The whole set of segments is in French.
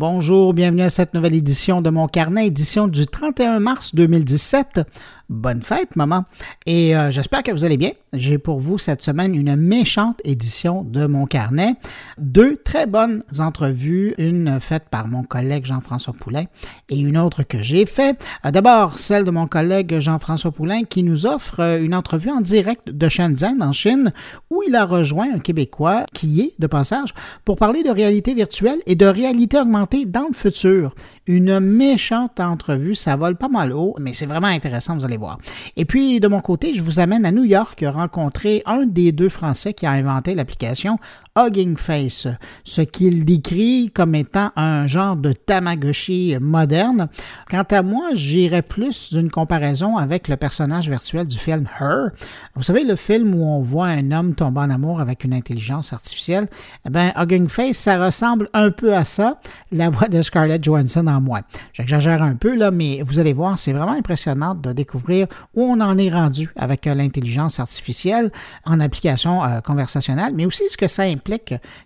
Bonjour, bienvenue à cette nouvelle édition de mon carnet, édition du 31 mars 2017. Bonne fête, maman. Et euh, j'espère que vous allez bien. J'ai pour vous cette semaine une méchante édition de mon carnet. Deux très bonnes entrevues, une faite par mon collègue Jean-François Poulain et une autre que j'ai faite. Euh, d'abord, celle de mon collègue Jean-François Poulain qui nous offre euh, une entrevue en direct de Shenzhen, en Chine, où il a rejoint un Québécois qui est de passage pour parler de réalité virtuelle et de réalité augmentée dans le futur. Une méchante entrevue, ça vole pas mal haut, mais c'est vraiment intéressant, vous allez Et puis, de mon côté, je vous amène à New York rencontrer un des deux Français qui a inventé l'application Hugging Face, ce qu'il décrit comme étant un genre de Tamagotchi moderne. Quant à moi, j'irais plus d'une comparaison avec le personnage virtuel du film Her. Vous savez, le film où on voit un homme tomber en amour avec une intelligence artificielle, eh bien, Hugging Face, ça ressemble un peu à ça, la voix de Scarlett Johansson en moi. J'exagère un peu, là, mais vous allez voir, c'est vraiment impressionnant de découvrir où on en est rendu avec l'intelligence artificielle en application euh, conversationnelle, mais aussi ce que ça implique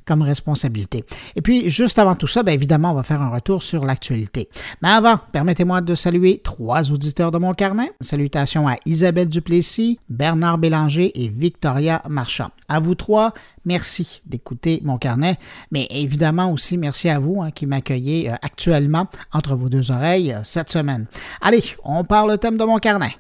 comme responsabilité. Et puis, juste avant tout ça, bien évidemment, on va faire un retour sur l'actualité. Mais avant, permettez-moi de saluer trois auditeurs de mon carnet. Salutations à Isabelle Duplessis, Bernard Bélanger et Victoria Marchand. À vous trois, merci d'écouter mon carnet, mais évidemment aussi merci à vous hein, qui m'accueillez euh, actuellement entre vos deux oreilles euh, cette semaine. Allez, on parle le thème de mon carnet.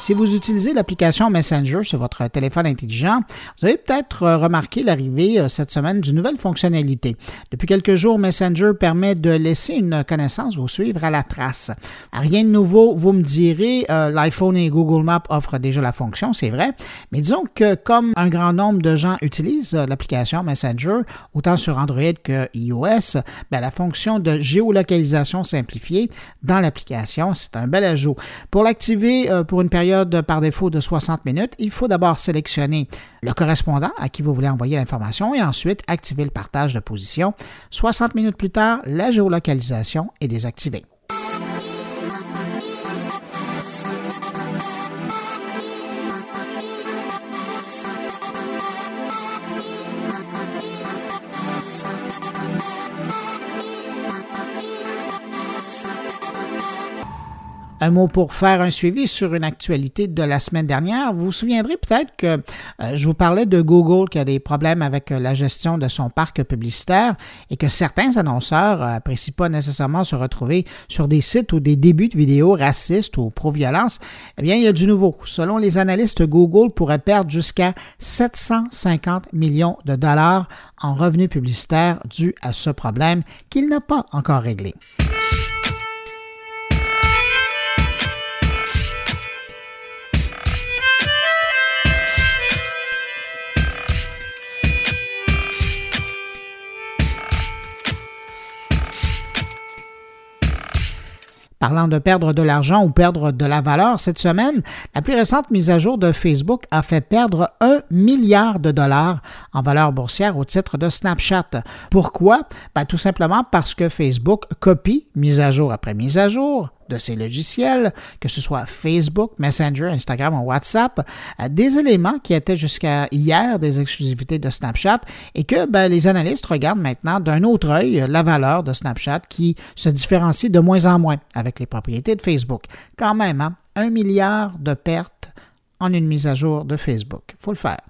Si vous utilisez l'application Messenger sur votre téléphone intelligent, vous avez peut-être euh, remarqué l'arrivée euh, cette semaine d'une nouvelle fonctionnalité. Depuis quelques jours, Messenger permet de laisser une connaissance vous suivre à la trace. Rien de nouveau, vous me direz, euh, l'iPhone et Google Maps offrent déjà la fonction, c'est vrai, mais disons que comme un grand nombre de gens utilisent l'application Messenger, autant sur Android que iOS, ben, la fonction de géolocalisation simplifiée dans l'application, c'est un bel ajout. Pour l'activer pour une période par défaut de 60 minutes, il faut d'abord sélectionner le correspondant à qui vous voulez envoyer l'information et ensuite activer le partage de position. 60 minutes plus tard, la géolocalisation est désactivée. Un mot pour faire un suivi sur une actualité de la semaine dernière. Vous vous souviendrez peut-être que euh, je vous parlais de Google qui a des problèmes avec euh, la gestion de son parc publicitaire et que certains annonceurs n'apprécient pas nécessairement se retrouver sur des sites ou des débuts de vidéos racistes ou pro-violence. Eh bien, il y a du nouveau. Selon les analystes, Google pourrait perdre jusqu'à 750 millions de dollars en revenus publicitaires dû à ce problème qu'il n'a pas encore réglé. Parlant de perdre de l'argent ou perdre de la valeur, cette semaine, la plus récente mise à jour de Facebook a fait perdre un milliard de dollars en valeur boursière au titre de Snapchat. Pourquoi? Ben, tout simplement parce que Facebook copie mise à jour après mise à jour de ces logiciels, que ce soit Facebook, Messenger, Instagram ou WhatsApp, euh, des éléments qui étaient jusqu'à hier des exclusivités de Snapchat et que ben, les analystes regardent maintenant d'un autre œil la valeur de Snapchat qui se différencie de moins en moins avec les propriétés de Facebook. Quand même, hein, un milliard de pertes en une mise à jour de Facebook. Faut le faire.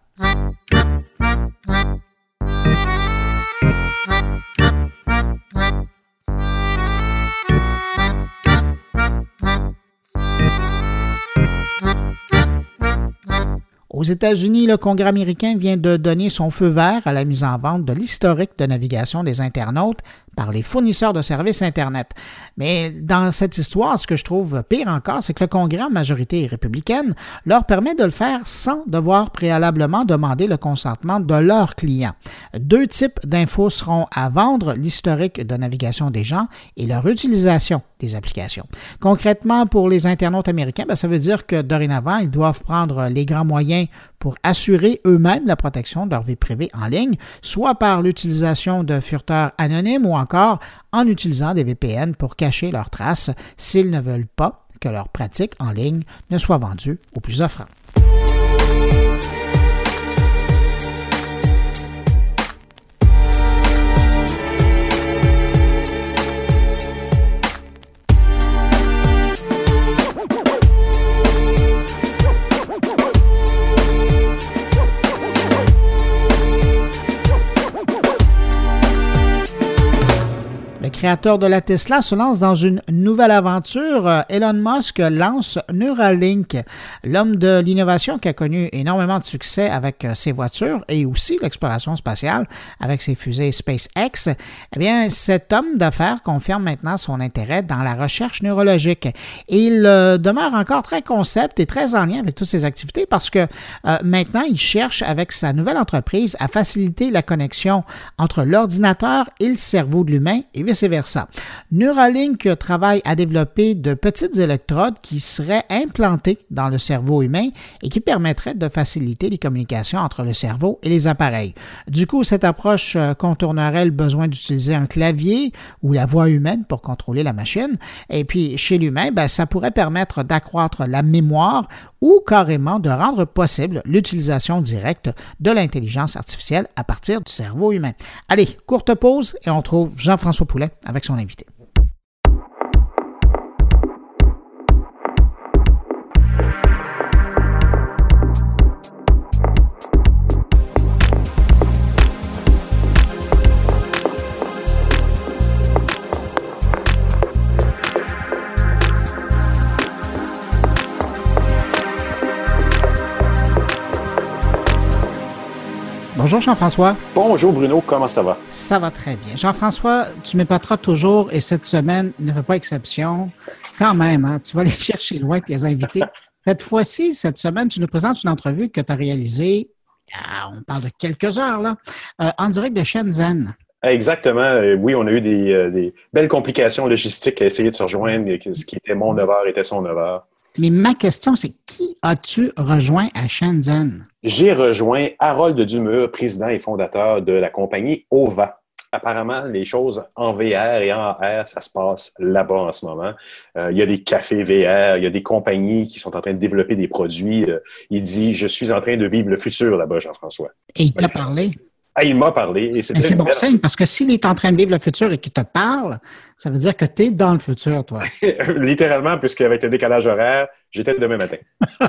Aux États-Unis, le Congrès américain vient de donner son feu vert à la mise en vente de l'historique de navigation des internautes par les fournisseurs de services Internet. Mais dans cette histoire, ce que je trouve pire encore, c'est que le Congrès, majorité républicaine, leur permet de le faire sans devoir préalablement demander le consentement de leurs clients. Deux types d'infos seront à vendre, l'historique de navigation des gens et leur utilisation applications. Concrètement, pour les internautes américains, ben, ça veut dire que dorénavant, ils doivent prendre les grands moyens pour assurer eux-mêmes la protection de leur vie privée en ligne, soit par l'utilisation de furteurs anonymes ou encore en utilisant des VPN pour cacher leurs traces s'ils ne veulent pas que leurs pratiques en ligne ne soient vendues aux plus offrants. Créateur de la Tesla, se lance dans une nouvelle aventure. Euh, Elon Musk lance Neuralink, l'homme de l'innovation qui a connu énormément de succès avec euh, ses voitures et aussi l'exploration spatiale avec ses fusées SpaceX. Eh bien, cet homme d'affaires confirme maintenant son intérêt dans la recherche neurologique. Il euh, demeure encore très concept et très en lien avec toutes ses activités parce que maintenant, il cherche avec sa nouvelle entreprise à faciliter la connexion entre l'ordinateur et le cerveau de l'humain Neuralink travaille à développer de petites électrodes qui seraient implantées dans le cerveau humain et qui permettraient de faciliter les communications entre le cerveau et les appareils. Du coup, cette approche euh, contournerait le besoin d'utiliser un clavier ou la voix humaine pour contrôler la machine. Et puis, chez l'humain, ben, ça pourrait permettre d'accroître la mémoire ou carrément de rendre possible l'utilisation directe de l'intelligence artificielle à partir du cerveau humain. Allez, courte pause et on trouve Jean-François Poulet avec son invité. Bonjour Jean-François. Bonjour Bruno, comment ça va? Ça va très bien. Jean-François, tu m'épateras toujours et cette semaine ne fait pas exception. Quand même, hein, tu vas aller chercher loin tes invités. Cette fois-ci, cette semaine, tu nous présentes une entrevue que tu as réalisée, ah, on parle de quelques heures, là, euh, en direct de Shenzhen. Exactement. Euh, oui, on a eu des, euh, des, belles complications logistiques à essayer de se rejoindre. Ce qui était mon 9 heures était son 9 heures. Mais ma question, c'est qui as-tu rejoint à Shenzhen? J'ai rejoint Harold Dumur, président et fondateur de la compagnie OVA. Apparemment, les choses en VR et en AR, ça se passe là-bas en ce moment. Euh, il y a des cafés VR, il y a des compagnies qui sont en train de développer des produits. Euh, il dit, je suis en train de vivre le futur là-bas, Jean-François. Et il t'a parlé? Ah, il m'a parlé. Et c'est bon signe parce que s'il est en train de vivre le futur et qu'il te parle, ça veut dire que tu es dans le futur, toi. Littéralement, puisqu'avec le décalage horaire, j'étais demain matin.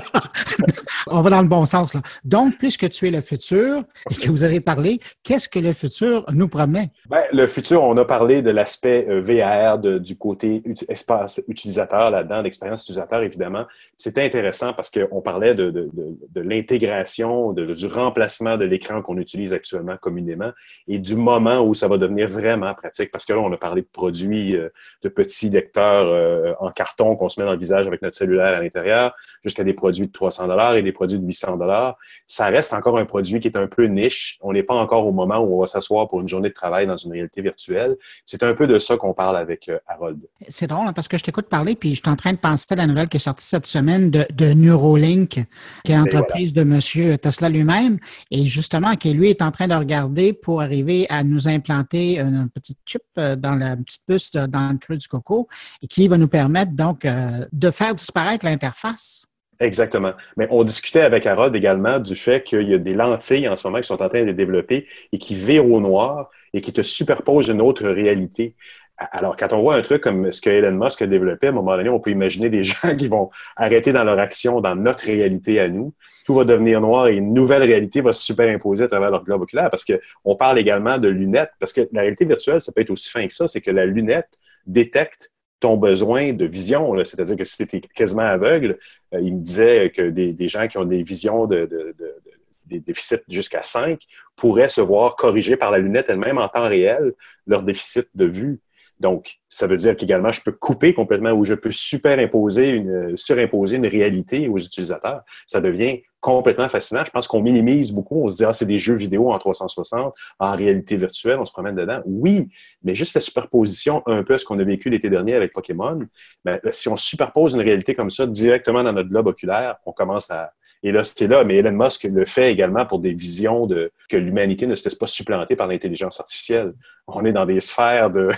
On va dans le bon sens. Là. Donc, puisque tu es le futur et que vous avez parlé, qu'est-ce que le futur nous promet? Ben, le futur, on a parlé de l'aspect euh, VR, du côté espace utilisateur là-dedans, l'expérience utilisateur, évidemment. C'était intéressant parce qu'on parlait de, de, de, l'intégration, du remplacement de l'écran qu'on utilise actuellement communément et du moment où ça va devenir vraiment pratique. Parce que là, on a parlé de produits euh, de petits lecteurs euh, en carton qu'on se met dans le visage avec notre cellulaire à l'intérieur, jusqu'à des produits de 300 dollars et des produits de 800 dollars. Ça reste encore un produit qui est un peu niche. On n'est pas encore au moment où on va s'asseoir pour une journée de travail dans une réalité virtuelle. C'est un peu de ça qu'on parle avec euh, Harold. C'est drôle hein, parce que je t'écoute parler puis je suis en train de penser à la nouvelle qui est sortie cette semaine de, Neurolink, qui est l'entreprise de M. Tesla lui-même et justement qui lui est en train de regarder pour arriver à nous implanter une petite chip dans la petite puce dans le creux du coco et qui va nous permettre donc euh, de faire disparaître Exactement. Mais on discutait avec Harold également du fait qu'il y a des lentilles en ce moment qui sont en train de développer et qui virent au noir et qui te superposent une autre réalité. Alors, quand on voit un truc comme ce que Elon Musk a développé, à un moment donné, on peut imaginer des gens qui vont arrêter dans leur action dans notre réalité à nous. Tout va devenir noir et une nouvelle réalité va se superimposer à travers leur globe oculaire parce qu'on parle également de lunettes. Parce que la réalité virtuelle, ça peut être aussi fin que ça, c'est que la lunette détecte ton besoin de vision. C'est-à-dire que si tu es quasiment aveugle, euh, il me disait que des, gens qui ont des visions de, déficits jusqu'à 5 pourraient se voir corriger par la lunette elle-même en temps réel leur déficit de vue. Donc, ça veut dire qu'également, je peux couper complètement ou je peux superimposer une, surimposer une réalité aux utilisateurs. Ça devient complètement fascinant. Je pense qu'on minimise beaucoup. On se dit, ah, c'est des jeux vidéo en 360, en réalité virtuelle, on se promène dedans. Oui, mais juste la superposition, un peu ce qu'on a vécu l'été dernier avec Pokémon, ben, si on superpose une réalité comme ça directement dans notre globe oculaire, on commence à, et là, c'est là, mais Elon Musk le fait également pour des visions de que l'humanité ne se laisse pas supplanter par l'intelligence artificielle. On est dans des sphères de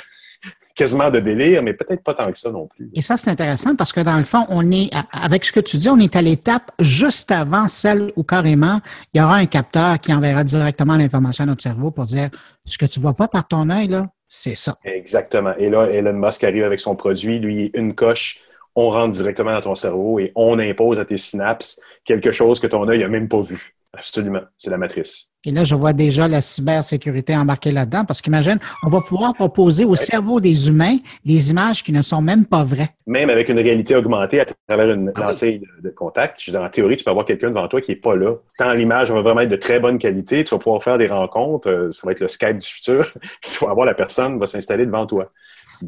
quasiment de délire, mais peut-être pas tant que ça non plus. Et ça, c'est intéressant parce que dans le fond, on est, avec ce que tu dis, on est à l'étape juste avant celle où carrément, il y aura un capteur qui enverra directement l'information à notre cerveau pour dire ce que tu vois pas par ton œil, là, c'est ça. Exactement. Et là, Elon Musk arrive avec son produit, lui, une coche, on rentre directement dans ton cerveau et on impose à tes synapses quelque chose que ton œil n'a même pas vu. Absolument. C'est la matrice. Et là, je vois déjà la cybersécurité embarquée là-dedans parce qu'imagine, on va pouvoir proposer au cerveau des humains des images qui ne sont même pas vraies. Même avec une réalité augmentée à travers une ah lentille de, contact. Je veux dire, en théorie, tu peux avoir quelqu'un devant toi qui n'est pas là. Tant l'image va vraiment être de très bonne qualité, tu vas pouvoir faire des rencontres. Euh, ça va être le Skype du futur. tu vas avoir la personne va s'installer devant toi.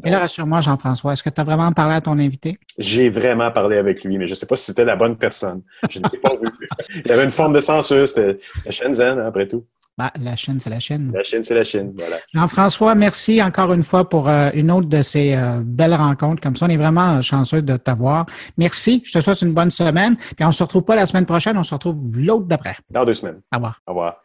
Et là, rassure-moi, Jean-François, est-ce que tu as vraiment parlé à ton invité? J'ai vraiment parlé avec lui, mais je ne sais pas si c'était la bonne personne. Je ne l'ai pas vu. Il y avait une forme de censure. C'était Shenzhen, hein, après tout. Bah, la Chine, c'est la Chine. La Chine, c'est la Chine, voilà. Jean-François, merci encore une fois pour euh, une autre de ces euh, belles rencontres. Comme ça, on est vraiment chanceux de t'avoir. Merci. Je te souhaite une bonne semaine. Puis on se retrouve pas la semaine prochaine, on se retrouve l'autre d'après. Dans deux semaines. Au revoir. Au revoir.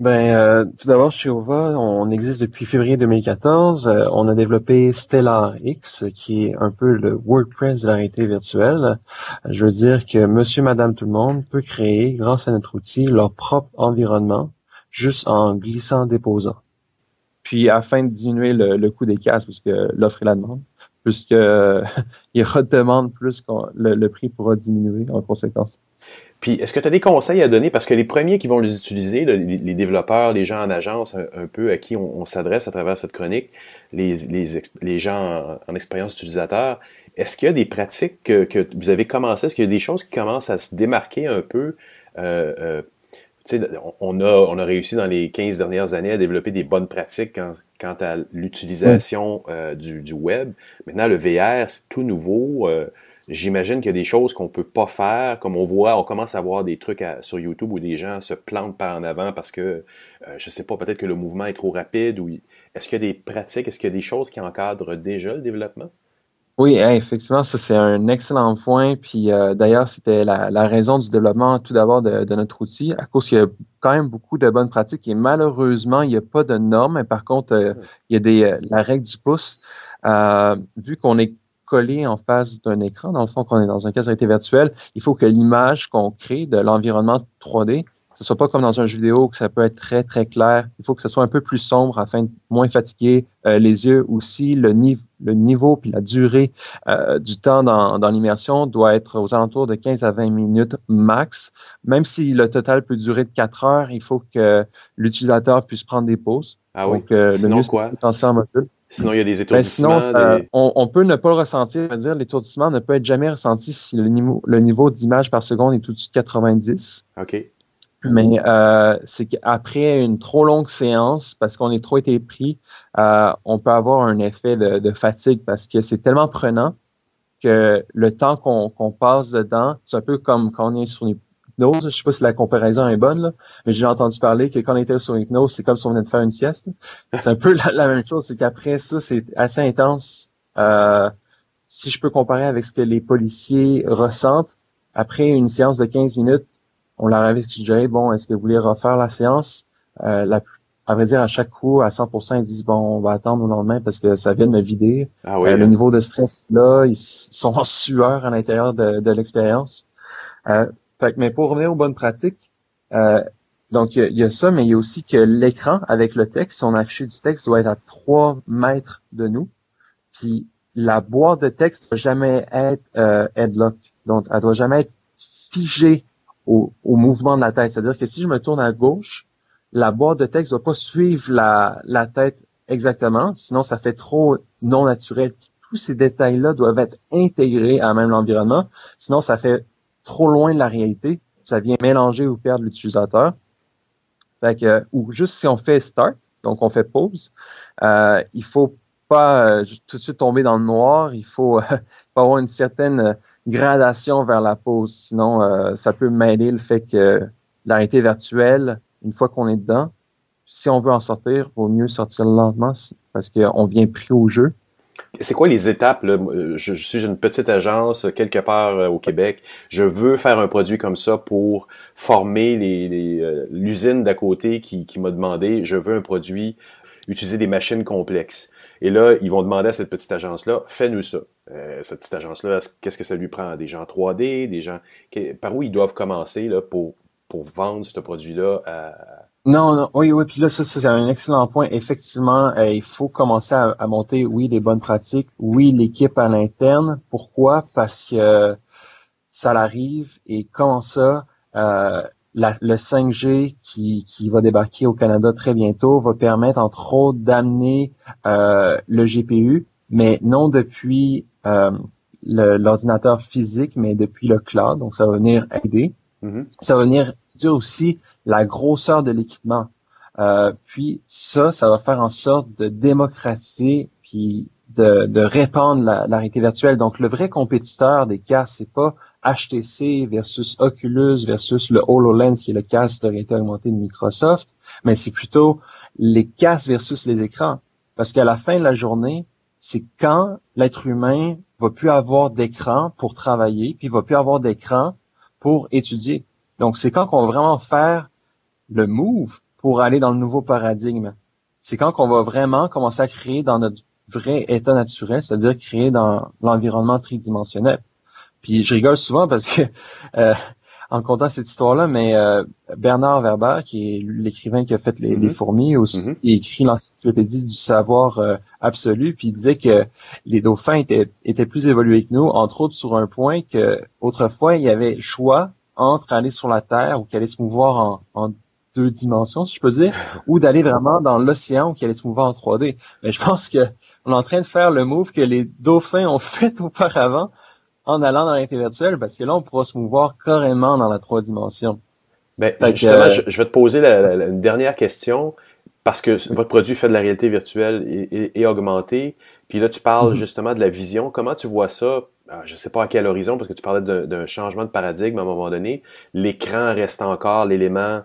Ben, euh, tout d'abord, chez OVA, on existe depuis février 2014. Euh, on a développé Stellar X, qui est un peu le WordPress de la réalité virtuelle. Je veux dire que monsieur, madame, tout le monde peut créer, grâce à notre outil, leur propre environnement, juste en glissant, déposant. Puis, afin de diminuer le, coût des casques, puisque l'offre et la demande, puisque il y aura de demande plus le, le prix pourra diminuer en conséquence. Puis, est-ce que tu as des conseils à donner? Parce que les premiers qui vont les utiliser, les, développeurs, les gens en agence, un, peu à qui on, s'adresse à travers cette chronique, les, gens en, expérience utilisateur, est-ce qu'il y a des pratiques que, vous avez commencé? Est-ce qu'il y a des choses qui commencent à se démarquer un peu? Euh, euh, on a, on a réussi dans les 15 dernières années à développer des bonnes pratiques quant, à l'utilisation euh, du, du, web. Maintenant, le VR, c'est tout nouveau. Euh, J'imagine qu'il y a des choses qu'on peut pas faire, comme on voit, on commence à voir des trucs sur YouTube où des gens se plantent par en avant parce que, euh, je sais pas, peut-être que le mouvement est trop rapide ou est-ce qu'il y a des pratiques, est-ce qu'il y a des choses qui encadrent déjà le développement? Oui, effectivement, ça c'est un excellent point. Puis euh, d'ailleurs, c'était la, raison du développement tout d'abord de, notre outil, à cause qu'il y a quand même beaucoup de bonnes pratiques et malheureusement, il n'y a pas de normes. Mais par contre, euh, il y a des la règle du pouce. vu qu'on est collé en face d'un écran, dans le fond, qu'on est dans un cas de réalité virtuelle, il faut que l'image qu'on crée de l'environnement 3D, ce soit pas comme dans un jeu vidéo que ça peut être très, très clair. Il faut que ce soit un peu plus sombre afin de moins fatiguer euh, les yeux. Aussi, le, niveau le niveau puis la durée euh, du temps dans, dans l'immersion doit être aux alentours de 15 à 20 minutes max. Même si le total peut durer de 4 heures, il faut que l'utilisateur puisse prendre des pauses. Ah oui. Donc, euh, le mieux, c'est en module. Sinon, il y a des ben, étourdissements. sinon, on, peut ne pas le ressentir. dire l'étourdissement ne peut être jamais ressenti si le niveau, le niveau d'image par seconde est au-dessus de 90. OK. Mais euh, c'est qu'après une trop longue séance, parce qu'on est trop été pris, euh, on peut avoir un effet de, fatigue parce que c'est tellement prenant que le temps qu'on passe dedans, c'est un peu comme quand on est sur hypnose. Je sais pas si la comparaison est bonne, là, mais j'ai entendu parler que quand on était sur hypnose, c'est comme si on venait de faire une sieste. C'est un peu la, même chose, c'est qu'après ça, c'est assez intense. Euh, si je peux comparer avec ce que les policiers ressentent, après une séance de 15 minutes, on leur avait suggéré, bon, est-ce que vous voulez refaire la séance? Euh, la, à vrai dire, à chaque coup, à 100%, ils disent, bon, on va attendre au lendemain parce que ça vient de me vider. Ah euh, le niveau de stress là, ils sont en sueur à l'intérieur de, de l'expérience. Euh, fait, mais pour revenir aux bonnes pratiques, euh, donc il y, a ça, mais il y a aussi que l'écran avec le texte, son affiché du texte doit être à 3 mètres de nous. Puis la boîte de texte doit jamais être euh, headlock. Donc, elle doit jamais être figée au, au mouvement de la tête. C'est-à-dire que si je me tourne à gauche, la boîte de texte ne doit pas suivre la, la tête exactement, sinon ça fait trop non naturel. tous ces détails-là doivent être intégrés à même l'environnement, sinon ça fait trop loin de la réalité, ça vient mélanger ou perdre l'utilisateur. Fait que, ou juste si on fait start, donc on fait pause, euh, il faut pas tout de suite tomber dans le noir. Il faut, avoir une certaine gradation vers la pause. Sinon, ça peut mêler le fait que la réalité virtuelle, une fois qu'on est dedans, si on veut en sortir, vaut mieux sortir lentement parce qu'on vient pris au jeu. C'est quoi les étapes? Là? Je, suis une petite agence quelque part euh, au Québec. Je veux faire un produit comme ça pour former euh, l'usine d'à côté qui, m'a demandé, je veux un produit, utiliser des machines complexes. Et là, ils vont demander à cette petite agence-là, fais-nous ça. Euh, cette petite agence-là, qu'est-ce que ça lui prend? Des gens 3D, des gens... Par où ils doivent commencer là, pour, pour vendre ce produit-là à, non, non, oui, oui, puis là, ça, c'est un excellent point. Effectivement, euh, il faut commencer à, monter, oui, des bonnes pratiques, oui, l'équipe à l'interne. Pourquoi? Parce que ça l'arrive et comment ça, euh, le 5G qui, qui va débarquer au Canada très bientôt va permettre, entre autres, d'amener euh, le GPU, mais non depuis l'ordinateur physique, mais depuis le cloud. Donc, ça va venir aider. Mm-hmm. Ça va venir dire aussi la grosseur de l'équipement. Euh, puis ça, ça va faire en sorte de démocratiser puis de, de répandre la, la, réalité virtuelle. Donc le vrai compétiteur des casques, c'est pas HTC versus Oculus versus le HoloLens qui est le casque de réalité augmentée de Microsoft, mais c'est plutôt les casques versus les écrans. Parce qu'à la fin de la journée, c'est quand l'être humain va plus avoir d'écran pour travailler, puis va plus avoir d'écran pour étudier. Donc, c'est quand qu'on va vraiment faire le move pour aller dans le nouveau paradigme. C'est quand qu'on va vraiment commencer à créer dans notre vrai état naturel, c'est-à-dire créer dans l'environnement tridimensionnel. Puis je rigole souvent parce que euh, en comptant cette histoire-là, mais euh, Bernard Werber, qui est l'écrivain qui a fait les, mm-hmm. fourmis, aussi, mm-hmm. il écrit l'encyclopédie du savoir euh, absolu, puis il disait que les dauphins étaient, étaient plus évolués que nous, entre autres sur un point que autrefois il y avait choix entre aller sur la Terre ou qui allait se mouvoir en, deux dimensions, si je peux dire, ou d'aller vraiment dans l'océan ou qui allait se mouvoir en 3D. Mais je pense que on est en train de faire le move que les dauphins ont fait auparavant en allant dans l'intervirtuel, virtuelle, parce que là, on pourra se mouvoir carrément dans la trois dimensions. Ben, justement, euh, je, vais te poser la, une dernière question, parce que votre produit fait de la réalité virtuelle et, augmentée. Puis là, tu parles mm-hmm. justement de la vision. Comment tu vois ça? Ah, je ne sais pas à quel horizon, parce que tu parlais d'un changement de paradigme à un moment donné, l'écran reste encore l'élément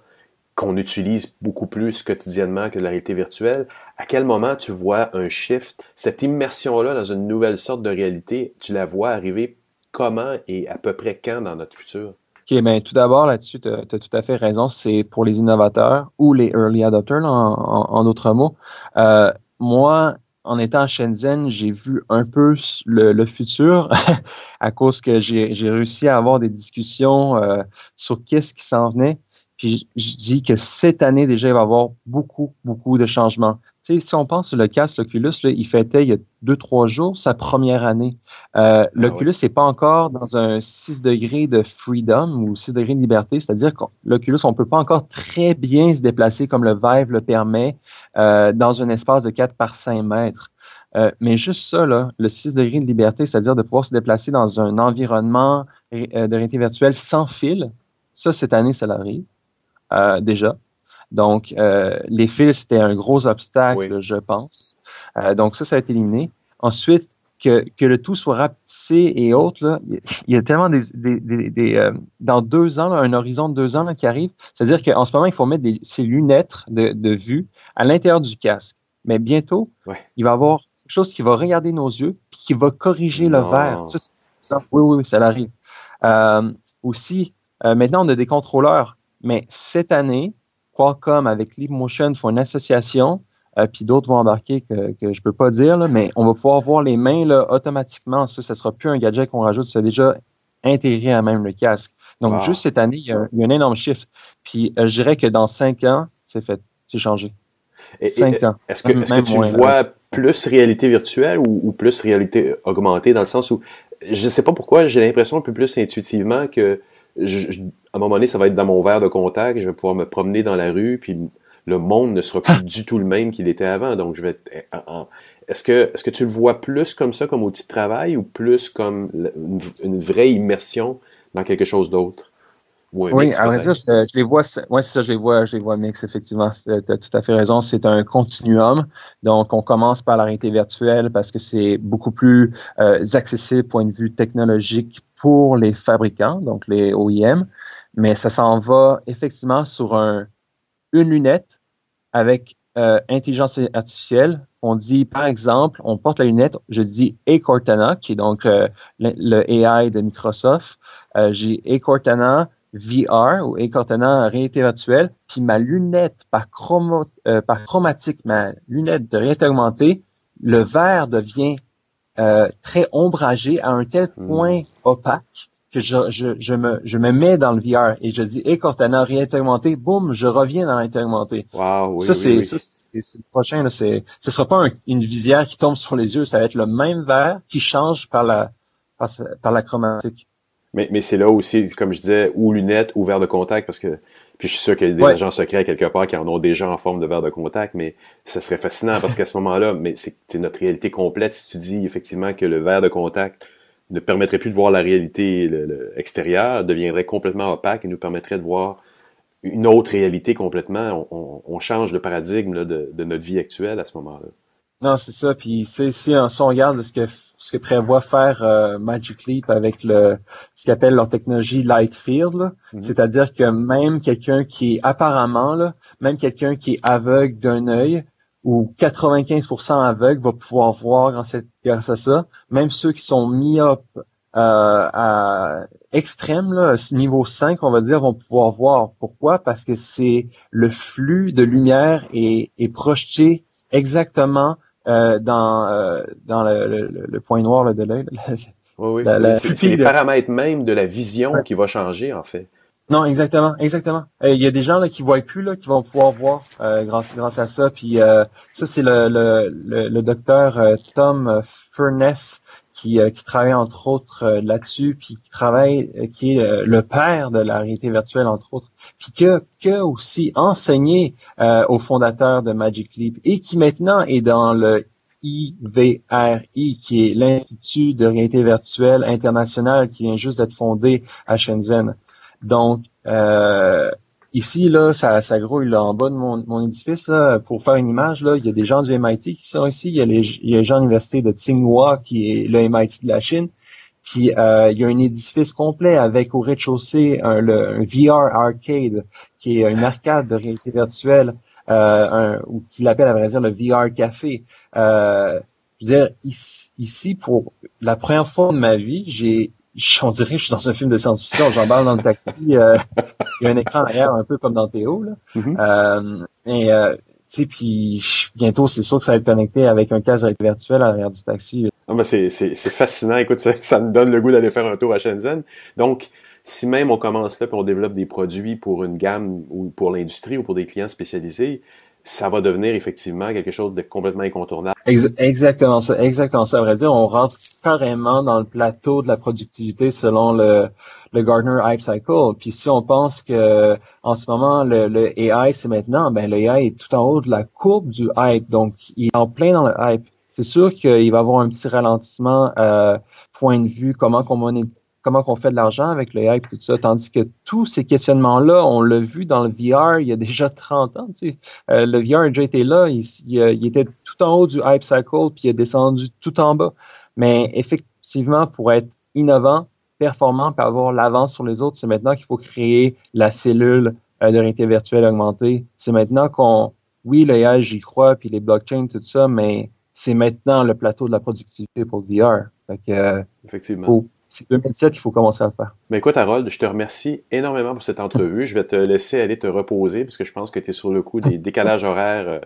qu'on utilise beaucoup plus quotidiennement que la réalité virtuelle. À quel moment tu vois un shift, cette immersion-là dans une nouvelle sorte de réalité, tu la vois arriver comment et à peu près quand dans notre futur? OK, bien tout d'abord, là-dessus, tu as, tout à fait raison. C'est pour les innovateurs ou les early adopters, en, d'autres mots. Euh, moi, en étant à Shenzhen, j'ai vu un peu le, futur à cause que j'ai réussi à avoir des discussions euh, sur qu'est-ce qui s'en venait. Puis je dis que cette année déjà, il va y avoir beaucoup, beaucoup de changements. Si on pense sur le casque, l'Oculus, il fêtait il y a deux, trois jours sa première année. Euh, ah L'Oculus n'est pas encore dans un 6 degrés de freedom ou 6 degrés de liberté, c'est-à-dire que l'Oculus, on peut pas encore très bien se déplacer comme le Vive le permet euh, dans un espace de 4 par 5 mètres. Euh, mais juste ça, là, le 6 degrés de liberté, c'est-à-dire de pouvoir se déplacer dans un environnement euh, de réalité virtuelle sans fil, ça, cette année, ça l'arrive. Euh, déjà. Donc, euh, les fils, c'était un gros obstacle, je pense. Euh, donc, ça, ça a été éliminé. Ensuite, que, que le tout soit rapetissé et autres, là, il y a tellement des, des, des, euh, dans deux ans, là, un horizon de deux ans là, qui arrive. C'est-à-dire qu'en ce moment, il faut mettre des, ces lunettes de, de vue à l'intérieur du casque. Mais bientôt, il va y avoir quelque chose qui va regarder nos yeux puis qui va corriger le verre. Ça, oui, oui, oui, ça arrive. Euh, aussi, maintenant, on a des contrôleurs mais cette année, Qualcomm avec Leapmotion font une association, euh, puis d'autres vont embarquer que, que je peux pas dire, mais on va pouvoir voir les mains là, automatiquement. Ça, ne sera plus un gadget qu'on rajoute, c'est déjà intégré à même le casque. Donc, juste cette année, il y, a un, énorme shift. Puis, euh, je dirais que dans cinq ans, c'est fait, c'est changé. cinq ans. Est-ce que, est que tu vois plus réalité virtuelle ou, ou, plus réalité augmentée dans le sens où, je sais pas pourquoi, j'ai l'impression un peu plus intuitivement que je, à un moment donné, ça va être dans mon verre de contact, je vais pouvoir me promener dans la rue, puis le monde ne sera plus du tout le même qu'il était avant. Donc, je vais est-ce que est-ce que tu le vois plus comme ça, comme outil de travail, ou plus comme une, vraie immersion dans quelque chose d'autre? Oui, à vrai dire, je, les vois, ouais, c'est ça, je les vois, je les vois mix, effectivement. Tu as tout à fait raison. C'est un continuum. Donc, on commence par la réalité virtuelle parce que c'est beaucoup plus euh, accessible point de vue technologique pour les fabricants, donc les OEM. Mais ça s'en va effectivement sur un, une lunette avec euh, intelligence artificielle. On dit, par exemple, on porte la lunette, je dis A Cortana, qui est donc euh, le, AI de Microsoft. Euh, j'ai A Cortana VR ou Cortana réalité virtuelle, puis ma lunette par, euh, par chromatique, ma lunette de réalité augmentée, le verre devient euh, très ombragé à un tel hmm. point opaque que je, je, je, me, je me mets dans le VR et je dis hey Cortana réalité augmentée, boum, je reviens dans réalité augmentée. Wow, oui, ça c'est ça c'est le prochain là, c'est ce sera pas une visière qui tombe sur les yeux, ça va être le même verre qui change par la par la chromatique. Mais, mais c'est là aussi, comme je disais, ou lunettes ou verre de contact, parce que puis je suis sûr qu'il y a des agents secrets quelque part qui en ont déjà en forme de verre de contact, mais ça serait fascinant parce qu'à ce moment-là, mais c'est notre réalité complète. Si tu dis effectivement que le verre de contact ne permettrait plus de voir la réalité extérieure, deviendrait complètement opaque et nous permettrait de voir une autre réalité complètement. On, on, change le paradigme de, de, notre vie actuelle à ce moment-là. Non, c'est ça. Puis si, si on regarde ce que ce que prévoit faire euh, Magic Leap avec le ce qu'appelle leur technologie Light Field, mhm. c'est-à-dire que même quelqu'un qui est apparemment là, même quelqu'un qui est aveugle d'un œil ou 95% aveugle va pouvoir voir grâce à, ça. Même ceux qui sont myopes euh, à extrême, là, niveau 5, on va dire, vont pouvoir voir. Pourquoi? Parce que c'est le flux de lumière est, est projeté exactement euh, dans euh, dans le, le, point noir là, de l'œil. Oui, oui. c'est les paramètres même de la vision qui va changer, en fait. Non, exactement, exactement. Euh, il y a des gens là qui voient plus là, qui vont pouvoir voir grâce grâce à ça. Puis ça, c'est le, le, le, docteur Tom Furness qui, qui travaille entre autres là-dessus, puis qui travaille, qui est le père de la réalité virtuelle entre autres puis que, que aussi enseigné euh, au fondateur de Magic Leap et qui maintenant est dans le IVRI, qui est l'Institut de réalité virtuelle international qui vient juste d'être fondé à Shenzhen. Donc, euh, ici, là, ça, ça grouille là, en bas de mon, mon édifice. Là, pour faire une image, là, il y a des gens du MIT qui sont ici. Il y a les, il y a les gens de l'Université de Tsinghua, qui est le MIT de la Chine. Puis euh, il y a un édifice complet avec au rez-de-chaussée un, le, VR arcade, qui est une arcade de réalité virtuelle, euh, ou qu'il appelle à vrai dire le VR café. Euh, je veux dire, ici, pour la première fois de ma vie, j'ai on dirait que je suis dans un film de science-fiction, j'embarque dans le taxi, euh, il y a un écran derrière un peu comme dans Théo, là. Mm-hmm. euh, et euh, sais, puis bientôt, c'est sûr que ça va être connecté avec un casque virtuel à l'arrière du taxi. Non, mais c'est, c'est, fascinant. Écoute, ça, ça, me donne le goût d'aller faire un tour à Shenzhen. Donc, si même on commence là puis on développe des produits pour une gamme ou pour l'industrie ou pour des clients spécialisés, ça va devenir effectivement quelque chose de complètement incontournable. exactement ça, exactement ça. À vrai dire, on rentre carrément dans le plateau de la productivité selon le, le Gartner Hype Cycle. Puis si on pense que en ce moment le, AI c'est maintenant, ben le AI est tout en haut de la courbe du hype, donc il est en plein dans le hype. C'est sûr qu'il va avoir un petit ralentissement euh, point de vue comment qu'on comment qu'on fait de l'argent avec le hype tout ça. Tandis que tous ces questionnements-là, on l'a vu dans le VR il y a déjà 30 ans. Tu sais. Euh, le VR a déjà été là, il, il, était tout en haut du hype cycle, puis il est descendu tout en bas. Mais effectivement, pour être innovant, performant, pour avoir l'avance sur les autres, c'est maintenant qu'il faut créer la cellule euh, de réalité virtuelle augmentée. C'est maintenant qu'on, oui, le AI, j'y crois, puis les blockchains, tout ça, mais c'est maintenant le plateau de la productivité pour le VR. Fait que, euh, Effectivement c'est 2007 il faut commencer à le faire. Mais écoute, Harold, je te remercie énormément pour cette entrevue. Je vais te laisser aller te reposer parce que je pense que tu es sur le coup des décalages horaires euh,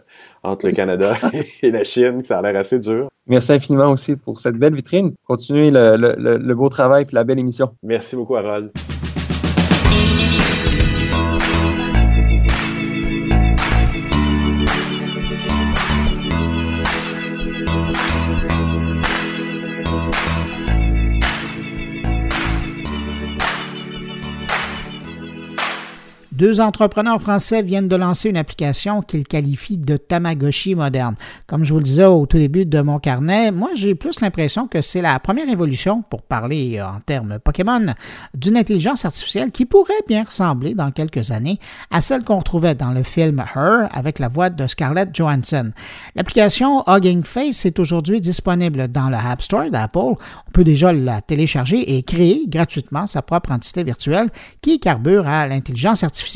entre le Canada et la Chine. Ça a l'air assez dur. Merci infiniment aussi pour cette belle vitrine. Continuez le, le, le beau travail et la belle émission. Merci beaucoup, Harold. Deux entrepreneurs français viennent de lancer une application qu'ils qualifient de Tamagotchi moderne. Comme je vous le disais au tout début de mon carnet, moi j'ai plus l'impression que c'est la première évolution, pour parler en termes Pokémon, d'une intelligence artificielle qui pourrait bien ressembler dans quelques années à celle qu'on retrouvait dans le film Her avec la voix de Scarlett Johansson. L'application Hugging Face est aujourd'hui disponible dans le App Store d'Apple. On peut déjà la télécharger et créer gratuitement sa propre entité virtuelle qui carbure à l'intelligence artificielle.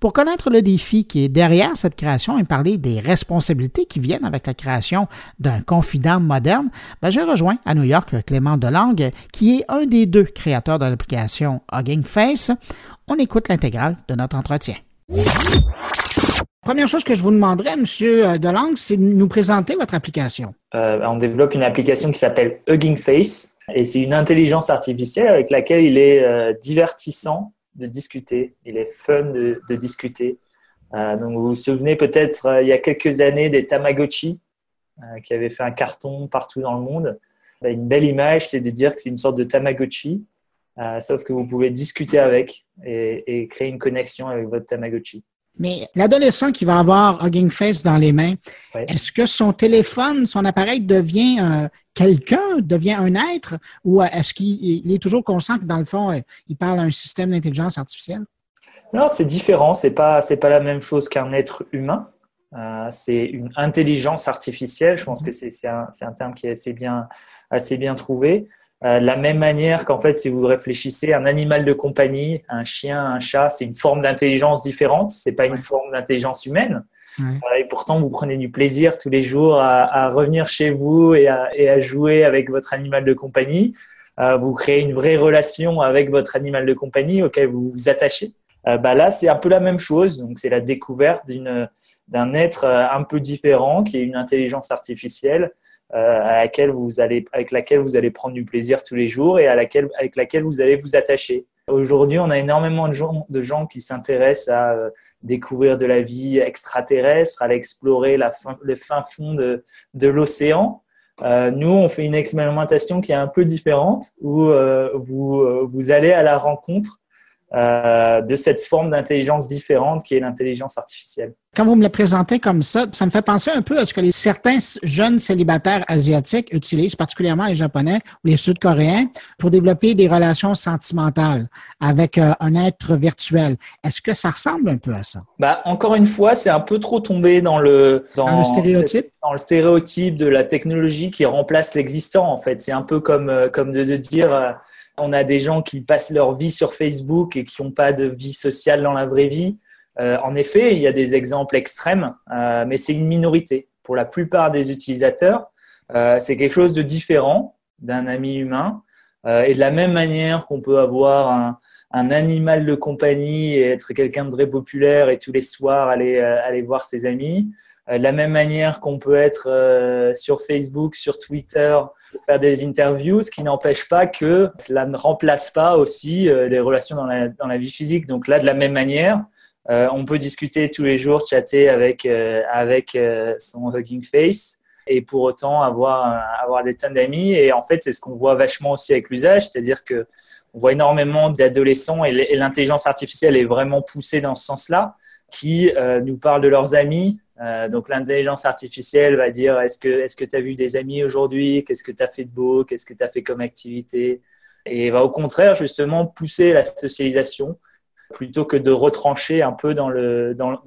Pour connaître le défi qui est derrière cette création et parler des responsabilités qui viennent avec la création d'un confident moderne, ben je rejoins à New York Clément Delangue, qui est un des deux créateurs de l'application Hugging Face. On écoute l'intégrale de notre entretien. Première chose que je vous demanderais, M. Delangue, c'est de nous présenter votre application. Euh, on développe une application qui s'appelle Hugging Face et c'est une intelligence artificielle avec laquelle il est euh, divertissant de discuter, il est fun de, discuter. Euh, donc vous vous souvenez peut-être il y a quelques années des Tamagotchi qui avaient fait un carton partout dans le monde. Bah, une belle image, c'est de dire que c'est une sorte de Tamagotchi, sauf que vous pouvez discuter avec et créer une connexion avec votre Tamagotchi. Mais l'adolescent qui va avoir Hugging Face dans les mains, est-ce que son téléphone, son appareil devient euh, quelqu'un, devient un être, ou euh, est-ce qu'il est toujours conscient que dans le fond, euh, il parle à un système d'intelligence artificielle? Non, c'est différent. C'est pas c'est pas la même chose qu'un être humain. c'est une intelligence artificielle. Je pense mm-hmm. que c'est un, un, terme qui est assez bien assez bien trouvé. Euh, de la même manière qu'en fait, si vous réfléchissez, un animal de compagnie, un chien, un chat, c'est une forme d'intelligence différente, c'est pas une forme d'intelligence humaine. Euh, et pourtant, vous prenez du plaisir tous les jours à, revenir chez vous et à, jouer avec votre animal de compagnie. Euh, vous créez une vraie relation avec votre animal de compagnie auquel vous vous attachez. bah là, c'est un peu la même chose. Donc, c'est la découverte d'un être un peu différent qui est une intelligence artificielle à laquelle vous allez, avec laquelle vous allez prendre du plaisir tous les jours et à laquelle, avec laquelle vous allez vous attacher. Aujourd'hui, on a énormément de gens, qui s'intéressent à euh, découvrir de la vie extraterrestre, à explorer la fin, le fin fond de, l'océan. Euh, nous, on fait une expérimentation qui est un peu différente, où euh, euh, vous allez à la rencontre euh, de cette forme d'intelligence différente qui est l'intelligence artificielle. Quand vous me le présentez comme ça, ça me fait penser un peu à ce que les, certains jeunes célibataires asiatiques utilisent, particulièrement les Japonais ou les Sud-Coréens, pour développer des relations sentimentales avec euh, un être virtuel. Est-ce que ça ressemble un peu à ça? Bah, encore une fois, c'est un peu trop tombé dans le, dans, le stéréotype? Dans le stéréotype de la technologie qui remplace l'existant, en fait. C'est un peu comme, euh, comme de, de dire on a des gens qui passent leur vie sur Facebook et qui n'ont pas de vie sociale dans la vraie vie. Euh, en effet, il y a des exemples extrêmes, euh, mais c'est une minorité. Pour la plupart des utilisateurs, euh, c'est quelque chose de différent d'un ami humain. et de la même manière qu'on peut avoir un, un, animal de compagnie et être quelqu'un de très populaire et tous les soirs aller, aller voir ses amis, de la même manière qu'on peut être sur Facebook, sur Twitter, faire des interviews, ce qui n'empêche pas que cela ne remplace pas aussi euh, les relations dans la, vie physique. Donc là, de la même manière, euh, on peut discuter tous les jours, chatter avec, euh, son Hugging Face et pour autant avoir, avoir des tonnes d'amis. Et en fait, c'est ce qu'on voit vachement aussi avec l'usage, c'est-à-dire que on voit énormément d'adolescents et l'intelligence artificielle est vraiment poussée dans ce sens-là, qui nous parlent de leurs amis, euh, donc l'intelligence artificielle va dire est-ce que tu as vu des amis aujourd'hui? Qu'est-ce que tu as fait de beau? Qu'est-ce que tu as fait comme activité? Et va au contraire justement pousser la socialisation plutôt que de retrancher un peu dans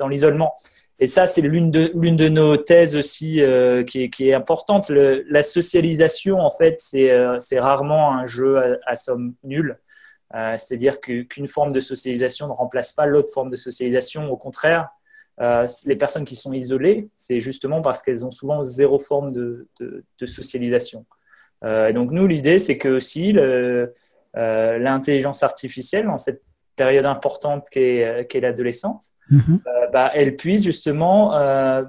l'isolement. Et ça, c'est l'une de, de nos thèses aussi euh, qui, est, qui, est, importante. la socialisation, en fait, c'est euh, rarement un jeu à, somme nulle. C'est-à-dire qu'une forme de socialisation ne remplace pas l'autre forme de socialisation. Au contraire, euh, les personnes qui sont isolées, c'est justement parce qu'elles ont souvent zéro forme de, socialisation. Euh, donc nous, l'idée, c'est que aussi euh, l'intelligence artificielle, dans cette période importante qu'est l'adolescence, mhm. bah, elle puisse justement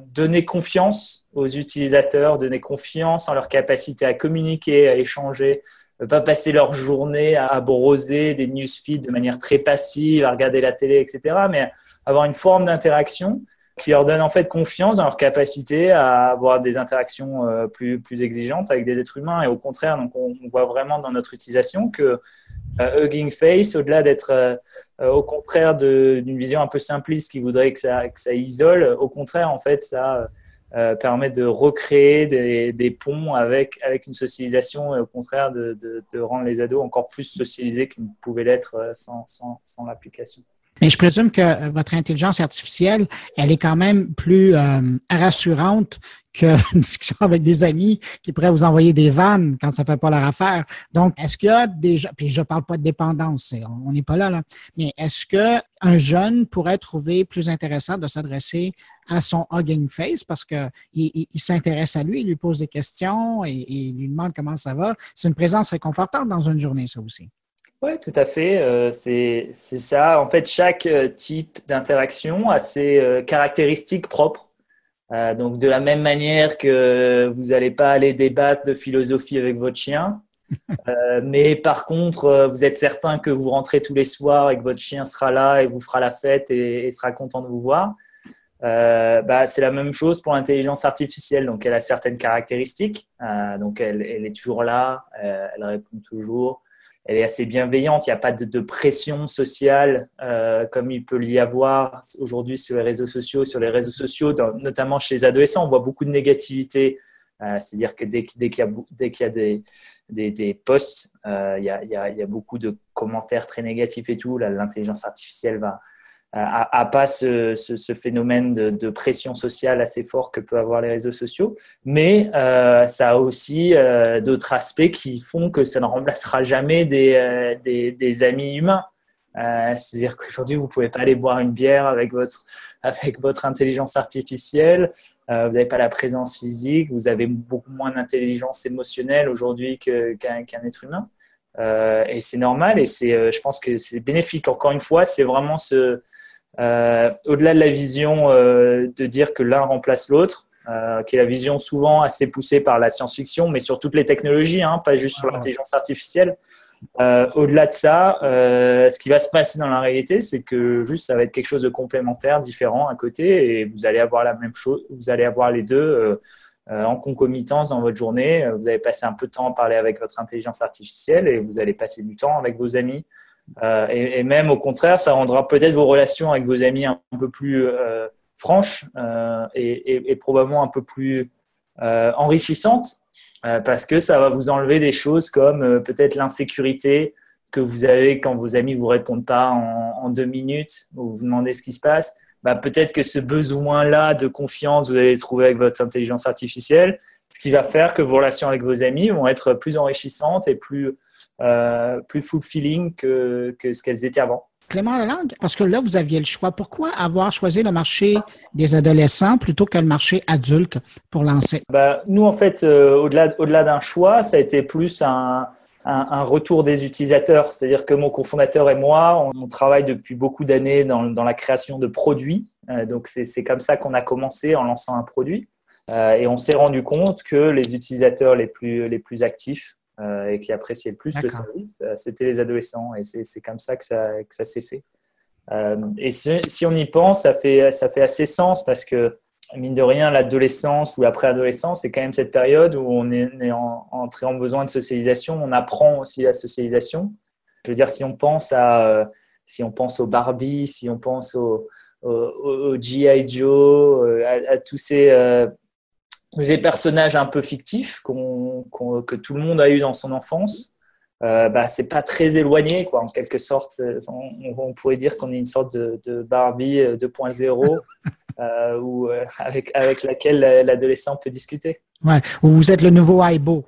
donner confiance aux utilisateurs, donner confiance en leur capacité à communiquer, à échanger, pas passer leur journée à broser des newsfeeds de manière très passive, à regarder la télé, etc., mais avoir une forme d'interaction qui leur donne en fait confiance dans leur capacité à avoir des interactions euh, plus, plus exigeantes avec des êtres humains. Et au contraire, donc on, voit vraiment dans notre utilisation que Hugging Face, au-delà d'être au contraire d'une vision un peu simpliste qui voudrait que ça, que ça isole, au contraire, en fait, ça euh, permet de recréer des, des, ponts avec, avec une socialisation et au contraire de, de, de rendre les ados encore plus socialisés qu'ils ne pouvaient l'être euh, sans, sans, sans l'application. Mais je présume que euh, votre intelligence artificielle, elle est quand même plus euh, rassurante qu'une discussion avec des amis qui pourraient vous envoyer des vannes quand ça fait pas leur affaire. Donc, est-ce qu'il y a déjà, puis je parle pas de dépendance, on n'est pas là, là, mais est-ce que un jeune pourrait trouver plus intéressant de s'adresser à son Hugging Face? Parce qu'il il, s'intéresse à lui, il lui pose des questions et, et il lui demande comment ça va. C'est une présence réconfortante dans une journée, ça aussi. Oui, tout à fait. Euh, c'est ça. En fait, chaque euh, type d'interaction a ses euh, caractéristiques propres. donc, de la même manière que vous n'allez pas aller débattre de philosophie avec votre chien, mais par contre, vous êtes certain que vous rentrez tous les soirs et que votre chien sera là et vous fera la fête et, sera content de vous voir. bah, c'est la même chose pour l'intelligence artificielle. Donc, elle a certaines caractéristiques. donc, elle, elle, est toujours là, elle répond toujours elle est assez bienveillante. Il n'y a pas de, pression sociale euh, comme il peut y avoir aujourd'hui sur les réseaux sociaux. Sur les réseaux sociaux, notamment chez les adolescents, on voit beaucoup de négativité. Euh, c'est-à-dire que dès, qu'il y a, des, posts, euh, il, il, y a, beaucoup de commentaires très négatifs et tout. L'intelligence artificielle va, a, pas ce, phénomène de, pression sociale assez fort que peuvent avoir les réseaux sociaux, mais euh, ça a aussi euh, d'autres aspects qui font que ça ne remplacera jamais des, euh, amis humains. Euh, C'est-à-dire qu'aujourd'hui, vous ne pouvez pas aller boire une bière avec votre, avec votre intelligence artificielle, vous n'avez pas la présence physique, vous avez beaucoup moins d'intelligence émotionnelle aujourd'hui qu'un être humain. et c'est normal et je pense que c'est bénéfique. Encore une fois, c'est vraiment ce, euh, au-delà de la vision euh, de dire que l'un remplace l'autre, euh, qui est la vision souvent assez poussée par la science-fiction, mais sur toutes les technologies, hein, pas juste sur ah. l'intelligence artificielle. Au-delà de ça, ce qui va se passer dans la réalité, c'est que juste ça va être quelque chose de complémentaire, différent à côté, et vous allez avoir la même chose, vous allez avoir les deux en concomitance dans votre journée. Vous allez passer un peu de temps à parler avec votre intelligence artificielle et vous allez passer du temps avec vos amis euh, et, même au contraire, ça rendra peut-être vos relations avec vos amis un, peu plus euh, franches euh, et, probablement un peu plus enrichissantes parce que ça va vous enlever des choses comme peut-être l'insécurité que vous avez quand vos amis vous répondent pas en, deux minutes ou vous demandez ce qui se passe. Bah, peut-être que ce besoin-là de confiance, vous allez le trouver avec votre intelligence artificielle, ce qui va faire que vos relations avec vos amis vont être plus enrichissantes et plus, plus fulfilling que, que ce qu'elles étaient avant. Clément Lalande, parce que là, vous aviez le choix. Pourquoi avoir choisi le marché des adolescents plutôt que le marché adulte pour lancer? Bah, nous, en fait, euh, au-delà au -delà d'un choix, ça a été plus un, un, retour des utilisateurs. C'est-à-dire que mon cofondateur et moi, on, travaille depuis beaucoup d'années dans, dans, la création de produits. Euh, donc, c'est comme ça qu'on a commencé en lançant un produit. et on s'est rendu compte que les utilisateurs les plus, les plus actifs euh, et qui appréciaient le plus le service, euh, c'était les adolescents. Et c'est comme ça que ça, que ça s'est fait. Euh, et si, on y pense, ça fait, ça fait assez sens parce que, mine de rien, l'adolescence ou laprès adolescence c'est quand même cette période où on est, en, entré en besoin de socialisation. On apprend aussi la socialisation. Je veux dire, si on pense, à, si on pense au Barbie, si on pense au, au, G.I. Joe, à, tous ces, des personnages un peu fictifs que tout le monde a eu dans son enfance. Euh, bah, c'est pas très éloigné, quoi, en quelque sorte. On, pourrait dire qu'on est une sorte de, Barbie 2.0 euh, euh, ou euh, avec, avec laquelle l'adolescent peut discuter. Ouais, ou vous êtes le nouveau Aibo.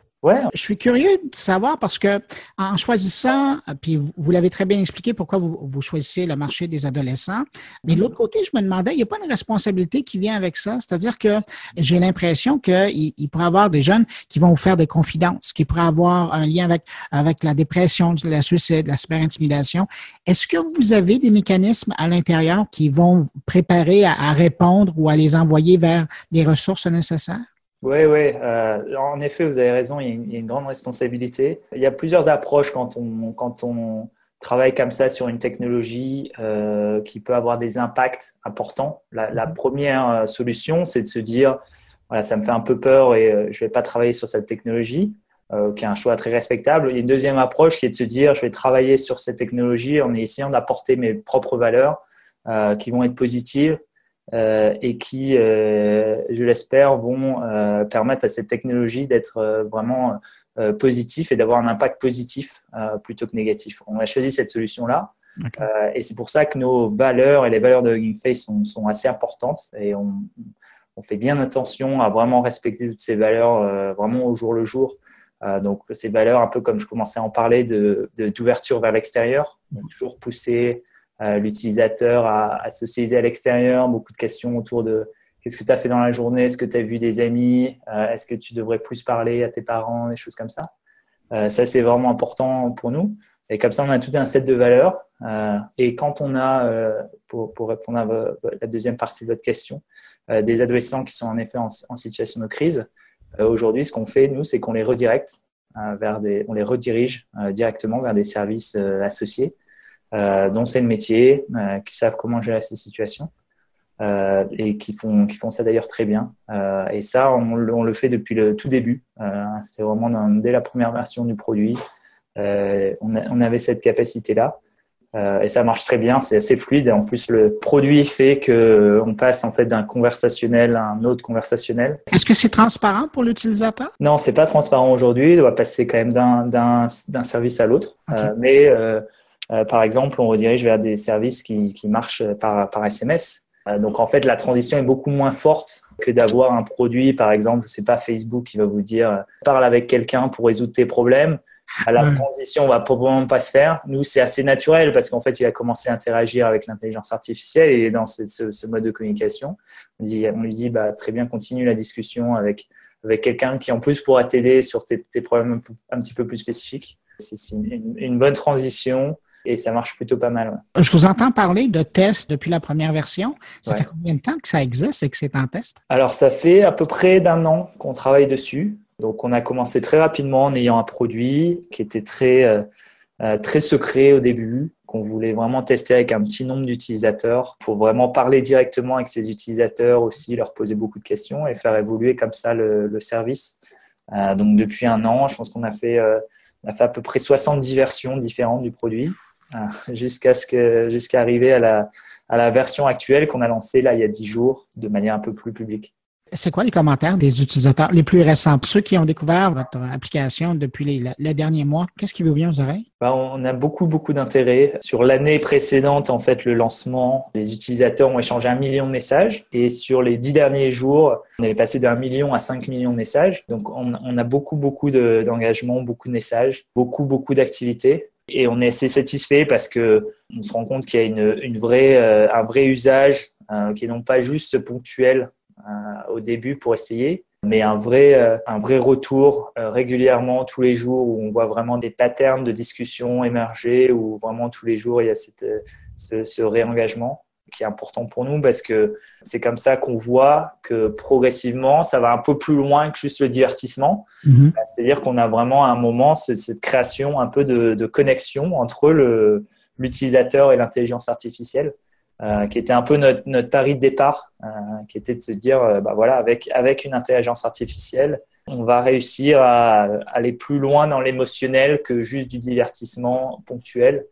Je suis curieux de savoir parce que en choisissant, puis vous, l'avez très bien expliqué pourquoi vous, vous, choisissez le marché des adolescents, mais de l'autre côté, je me demandais, il n'y a pas une responsabilité qui vient avec ça? C'est-à-dire que j'ai l'impression qu'il il pourrait y avoir des jeunes qui vont vous faire des confidences, qui pourraient avoir un lien avec, avec la dépression, la suicide, la cyberintimidation. Est-ce que vous avez des mécanismes à l'intérieur qui vont vous préparer à répondre ou à les envoyer vers les ressources nécessaires? Oui, oui. Euh, en effet, vous avez raison, il y, a une, grande responsabilité. Il y a plusieurs approches quand on, quand on travaille comme ça sur une technologie euh, qui peut avoir des impacts importants. La, la première euh, solution, c'est de se dire, voilà, ça me fait un peu peur et je ne vais pas travailler sur cette technologie. qui est un choix très respectable. Il y a une deuxième approche qui est de se dire, je vais travailler sur cette technologie en essayant d'apporter mes propres valeurs qui vont être positives et qui, je l'espère, vont permettre à cette technologie d'être vraiment positif et d'avoir un impact positif plutôt que négatif. On a choisi cette solution-là. Euh, et c'est pour ça que nos valeurs et les valeurs de Hugging Face sont, sont assez importantes et on, on, fait bien attention à vraiment respecter toutes ces valeurs euh, vraiment au jour le jour. Euh, donc ces valeurs, un peu comme je commençais à en parler, d'ouverture de, vers l'extérieur, toujours pousser l'utilisateur à, à, socialiser à l'extérieur, beaucoup de questions autour de qu'est-ce que tu as fait dans la journée, est-ce que tu as vu des amis, est-ce que tu devrais plus parler à tes parents, des choses comme ça. ça, c'est vraiment important pour nous. Et comme ça, on a tout un set de valeurs. Euh, et quand on a, euh, pour, répondre à la deuxième partie de votre question, euh, des adolescents qui sont en effet en, situation de crise, aujourd'hui, ce qu'on fait, nous, c'est qu'on les redirecte on les redirige directement vers des services associés, dont c'est le métier, qui savent comment gérer ces situations. et qui font, qui font ça d'ailleurs très bien. et ça, on, on, le fait depuis le tout début. C'était vraiment dès la première version du produit. Euh, on, avait cette capacité-là. Euh, et ça marche très bien, c'est assez fluide. Et en plus, le produit fait qu'on euh, passe en fait d'un conversationnel à un autre conversationnel. Est-ce que c'est transparent pour l'utilisateur? Non, c'est pas transparent aujourd'hui. Il doit passer quand même d'un service à l'autre. mais par exemple, on redirige vers des services qui, marchent par, par SMS. donc en fait, la transition est beaucoup moins forte que d'avoir un produit, par exemple, c'est pas Facebook qui va vous dire parle avec quelqu'un pour résoudre tes problèmes la transition va probablement pas se faire. Nous, c'est assez naturel parce qu'en fait, il a commencé à interagir avec l'intelligence artificielle et dans ce, mode de communication. On, dit, on lui dit, bah, très bien, continue la discussion avec, avec quelqu'un qui en plus pourra t'aider sur tes, problèmes un, petit peu plus spécifiques. C'est une, bonne transition et ça marche plutôt pas mal. Je vous entends parler de tests depuis la première version. Ça fait combien de temps que ça existe et que c'est en test? Alors, ça fait à peu près d'un an qu'on travaille dessus. Donc, on a commencé très rapidement en ayant un produit qui était très, euh, euh, très secret au début, qu'on voulait vraiment tester avec un petit nombre d'utilisateurs pour vraiment parler directement avec ces utilisateurs aussi, leur poser beaucoup de questions et faire évoluer comme ça le, service. Euh, donc, depuis un an, je pense qu'on a fait, a fait à peu près 70 versions différentes du produit jusqu'à ce que, jusqu'à arriver à la, à la version actuelle qu'on a lancée là il y a 10 jours de manière un peu plus publique c'est quoi les commentaires des utilisateurs les plus récents, ceux qui ont découvert votre application depuis les, derniers mois? Qu'est-ce qui vous vient aux oreilles? Ben, on a beaucoup, beaucoup d'intérêt. Sur l'année précédente, en fait, le lancement, les utilisateurs ont échangé un million de messages. Et sur les dix derniers jours, on est passé d'un million à cinq millions de messages. Donc, on, a beaucoup, beaucoup d'engagement, beaucoup de messages, beaucoup, beaucoup d'activités. Et on est assez satisfait parce que on se rend compte qu'il y a une, une vraie, euh, un vrai usage euh, qui est non pas juste ponctuel euh, au début pour essayer, mais un vrai, un vrai retour régulièrement tous les jours où on voit vraiment des patterns de discussion émerger, où vraiment tous les jours il y a cette, ce, ce réengagement qui est important pour nous parce que c'est comme ça qu'on voit que progressivement, ça va un peu plus loin que juste le divertissement. Mhm. C'est-à-dire qu'on a vraiment à un moment cette création un peu de, de connexion entre l'utilisateur et l'intelligence artificielle. Euh, qui était un peu notre, notre pari de départ, euh, qui était de se dire, euh, bah voilà, avec, avec une intelligence artificielle, on va réussir à aller plus loin dans l'émotionnel que juste du divertissement ponctuel,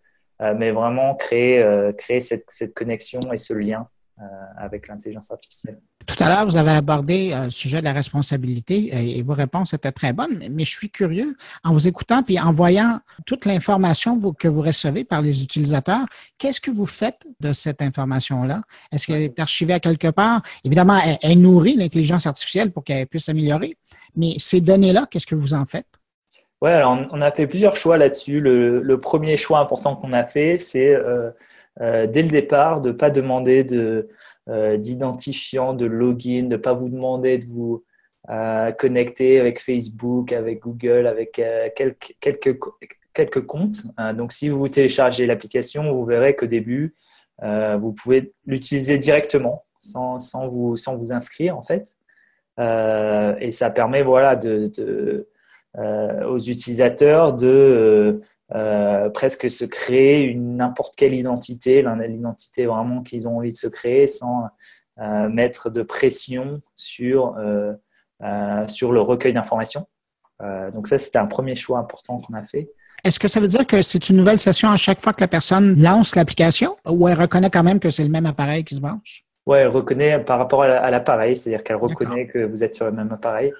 mais vraiment créer, créer cette, cette connexion et ce lien euh, avec l'intelligence artificielle. Tout à l'heure, vous avez abordé euh, le sujet de la responsabilité et, vos réponses étaient très bonnes, mais je suis curieux, en vous écoutant puis en voyant toute l'information que vous recevez par les utilisateurs, qu'est-ce que vous faites de cette information-là? Est-ce qu'elle est archivée à quelque part? Évidemment, elle, nourrit l'intelligence artificielle pour qu'elle puisse s'améliorer, mais ces données-là, qu'est-ce que vous en faites? Oui, alors on a fait plusieurs choix là-dessus. Le, premier choix important qu'on a fait, c'est euh, euh, dès le départ, de ne pas demander de, euh, d'identifiant, de login, de ne pas vous demander de vous connecter avec Facebook, avec Google, avec quelques, quelques, quelques comptes. donc, si vous téléchargez l'application, vous verrez qu'au début, vous pouvez l'utiliser directement sans, sans, vous, sans vous inscrire, en fait. et ça permet voilà, de aux utilisateurs de euh, presque se créer une n'importe quelle identité, l'identité vraiment qu'ils ont envie de se créer sans euh, mettre de pression sur, euh, sur le recueil d'informations. donc ça, c'était un premier choix important qu'on a fait. Est-ce que ça veut dire que c'est une nouvelle session à chaque fois que la personne lance l'application ou elle reconnaît quand même que c'est le même appareil qui se branche? Oui, elle reconnaît par rapport à l'appareil, c'est-à-dire qu'elle reconnaît que vous êtes sur le même appareil.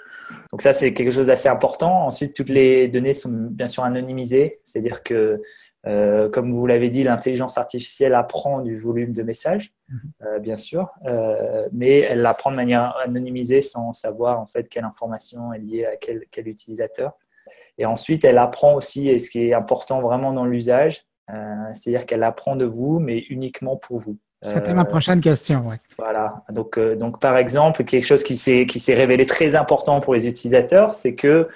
Donc ça, c'est quelque chose d'assez important. Ensuite, toutes les données sont bien sûr anonymisées, c'est-à-dire que, euh, comme vous l'avez dit, l'intelligence artificielle apprend du volume de messages, mhm. euh, bien sûr, euh, mais elle l'apprend de manière anonymisée sans savoir en fait quelle information est liée à quel, quel utilisateur. Et ensuite, elle apprend aussi, et ce qui est important vraiment dans l'usage, c'est-à-dire qu'elle apprend de vous, mais uniquement pour vous. C'était ma prochaine question. Ouais. Voilà. Donc, euh, donc, par exemple, quelque chose qui s'est, révélé très important pour les utilisateurs, c'est que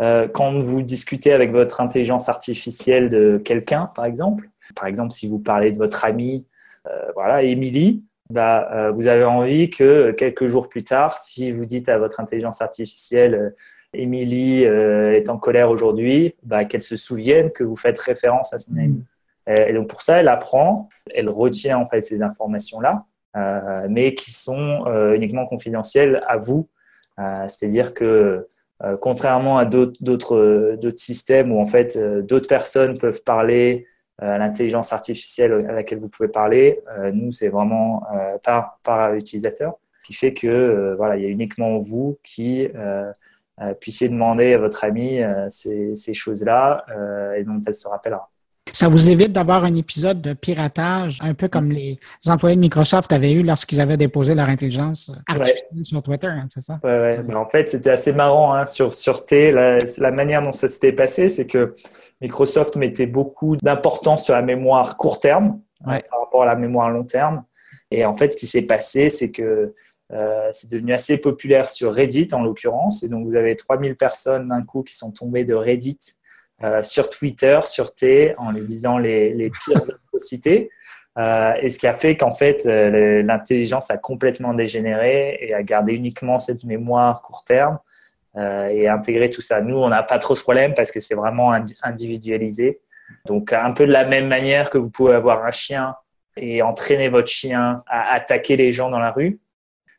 euh, quand vous discutez avec votre intelligence artificielle de quelqu'un, par exemple, par exemple, si vous parlez de votre amie, euh, voilà, Émilie, bah, vous avez envie que quelques jours plus tard, si vous dites à votre intelligence artificielle, Émilie est en colère aujourd'hui, bah, qu'elle se souvienne que vous faites référence à son amie. Euh, et donc pour ça, elle apprend, elle retient en fait ces informations-là, euh, mais qui sont euh, uniquement confidentielles à vous. C'est-à-dire que contrairement à d'autres systèmes où en fait d'autres personnes peuvent parler à l'intelligence artificielle à laquelle vous pouvez parler, nous c'est vraiment par, par l'utilisateur, qui fait que voilà, il y a uniquement vous qui puissiez demander à votre ami ces, ces choses-là et dont elle se rappellera. Ça vous évite d'avoir un épisode de piratage, un peu comme les employés de Microsoft avaient eu lorsqu'ils avaient déposé leur intelligence artificielle sur Twitter, hein, c'est ça? Oui, ouais. en fait, c'était assez marrant hein, sur, sur T. La, manière dont ça s'était passé, c'est que Microsoft mettait beaucoup d'importance sur la mémoire court terme euh, par rapport à la mémoire long terme. Et en fait, ce qui s'est passé, c'est que euh, c'est devenu assez populaire sur Reddit en l'occurrence. Et donc, vous avez 3000 personnes d'un coup qui sont tombées de Reddit euh, sur Twitter, sur T, en lui disant les, les pires atrocités. Euh, et ce qui a fait qu'en fait, euh, l'intelligence a complètement dégénéré et a gardé uniquement cette mémoire court terme et intégré tout ça. Nous, on n'a pas trop ce problème parce que c'est vraiment individualisé. Donc, un peu de la même manière que vous pouvez avoir un chien et entraîner votre chien à attaquer les gens dans la rue,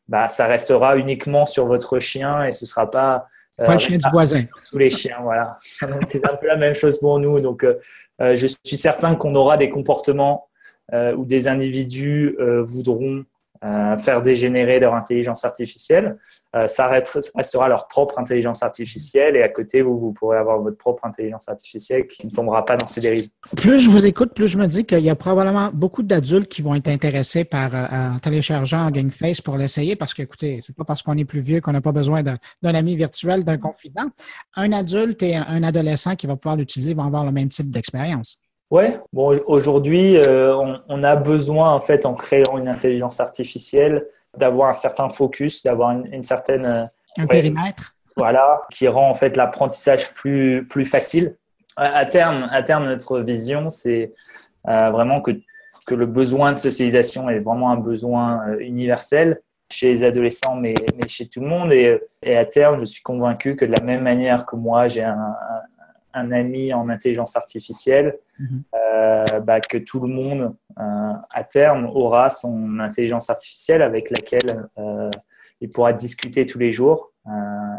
bah, ça restera uniquement sur votre chien et ce ne sera pas pas le chien du voisin. Tous les chiens, voilà. c'est un peu la même chose pour nous. Donc, euh, euh, je suis certain qu'on aura des comportements euh, où des individus voudront euh, faire dégénérer leur intelligence artificielle. Euh, ça restera leur propre intelligence artificielle et à côté, vous, vous pourrez avoir votre propre intelligence artificielle qui ne tombera pas dans ces dérives. Plus je vous écoute, plus je me dis qu'il y a probablement beaucoup d'adultes qui vont être intéressés par euh, téléchargeant GameFace pour l'essayer parce que, écoutez, c'est pas parce qu'on est plus vieux qu'on n'a pas besoin d'un ami virtuel, d'un confident. Un adulte et un adolescent qui va pouvoir l'utiliser vont avoir le même type d'expérience. Ouais, bon, aujourd'hui, euh, on, a besoin, en fait, en créant une intelligence artificielle, d'avoir un certain focus, d'avoir une, certaine. Euh, un périmètre. Voilà, qui rend, en fait, l'apprentissage plus, plus facile. À, terme, à terme, notre vision, c'est euh, vraiment que, que le besoin de socialisation est vraiment un besoin universel chez les adolescents, mais, mais chez tout le monde. Et, et, à terme, je suis convaincu que de la même manière que moi, j'ai un, un ami en intelligence artificielle, mhm. euh, bah, que tout le monde, euh, à terme, aura son intelligence artificielle avec laquelle euh, il pourra discuter tous les jours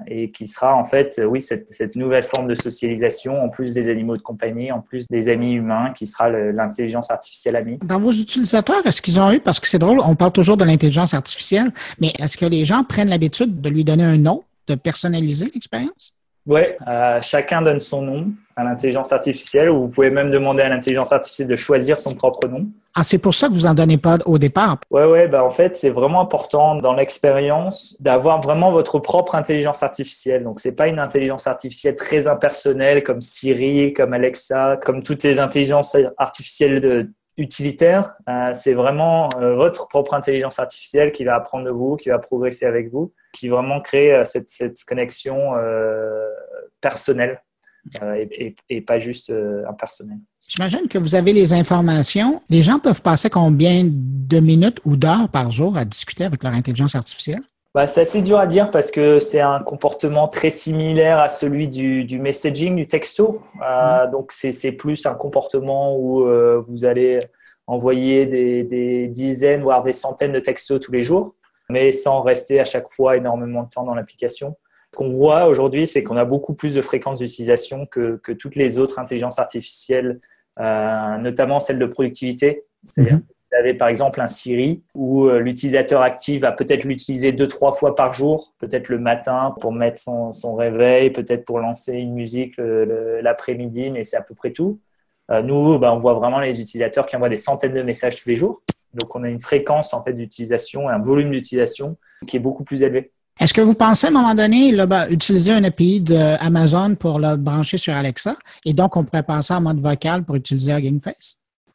et qui sera en fait, oui, cette, nouvelle forme de socialisation, en plus des animaux de compagnie, en plus des amis humains, qui sera l'intelligence artificielle amie. Dans vos utilisateurs, est-ce qu'ils ont eu, parce que c'est drôle, on parle toujours de l'intelligence artificielle, mais est-ce que les gens prennent l'habitude de lui donner un nom, de personnaliser l'expérience? Oui, euh, chacun donne son nom à l'intelligence artificielle, ou vous pouvez même demander à l'intelligence artificielle de choisir son propre nom. Ah, c'est pour ça que vous en donnez pas au départ? Oui, ouais, bah en fait, c'est vraiment important dans l'expérience d'avoir vraiment votre propre intelligence artificielle. Donc, c'est pas une intelligence artificielle très impersonnelle comme Siri, comme Alexa, comme toutes ces intelligences artificielles de, utilitaire. Euh, c'est vraiment euh, votre propre intelligence artificielle qui va apprendre de vous, qui va progresser avec vous, qui vraiment crée euh, cette, cette, connexion personnelle et, et, pas juste impersonnelle. J'imagine que vous avez les informations. Les gens peuvent passer combien de minutes ou d'heures par jour à discuter avec leur intelligence artificielle? Bah, c'est assez dur à dire parce que c'est un comportement très similaire à celui du, du messaging, du texto. Euh, mm. donc, c'est plus un comportement où euh, vous allez envoyer des, des, dizaines, voire des centaines de textos tous les jours, mais sans rester à chaque fois énormément de temps dans l'application. Ce qu'on voit aujourd'hui, c'est qu'on a beaucoup plus de fréquences d'utilisation que, que, toutes les autres intelligences artificielles, euh, notamment celle de productivité. C'est-à-dire mhm. Vous avez par exemple un Siri où euh, l'utilisateur actif va peut-être l'utiliser deux, trois fois par jour, peut-être le matin pour mettre son, réveil, peut-être pour lancer une musique l'après-midi, mais c'est à peu près tout. Euh, nous, ben, on voit vraiment les utilisateurs qui envoient des centaines de messages tous les jours. Donc, on a une fréquence en fait d'utilisation et un volume d'utilisation qui est beaucoup plus élevé. Est-ce que vous pensez à un moment donné ben, utiliser un API d'Amazon pour le brancher sur Alexa? Et donc on pourrait passer en mode vocal pour utiliser Hugging?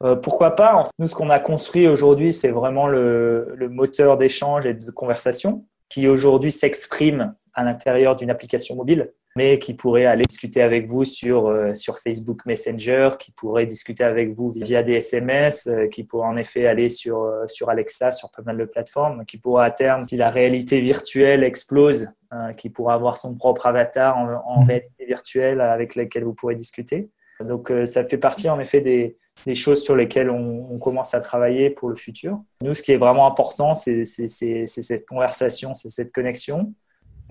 Euh, pourquoi pas? Nous, ce qu'on a construit aujourd'hui, c'est vraiment le, le moteur d'échange et de conversation qui aujourd'hui s'exprime à l'intérieur d'une application mobile mais qui pourrait aller discuter avec vous sur, euh, sur Facebook Messenger, qui pourrait discuter avec vous via des SMS, euh, qui pourrait en effet aller sur, sur Alexa, sur pas mal de plateformes, qui pourra à terme, si la réalité virtuelle explose, qui pourra avoir son propre avatar en, mmh. réalité virtuelle avec lequel vous pourrez discuter. Donc ça fait partie en effet des, des choses sur lesquelles on, on, commence à travailler pour le futur. Nous, ce qui est vraiment important, c'est cette conversation, c'est cette connexion.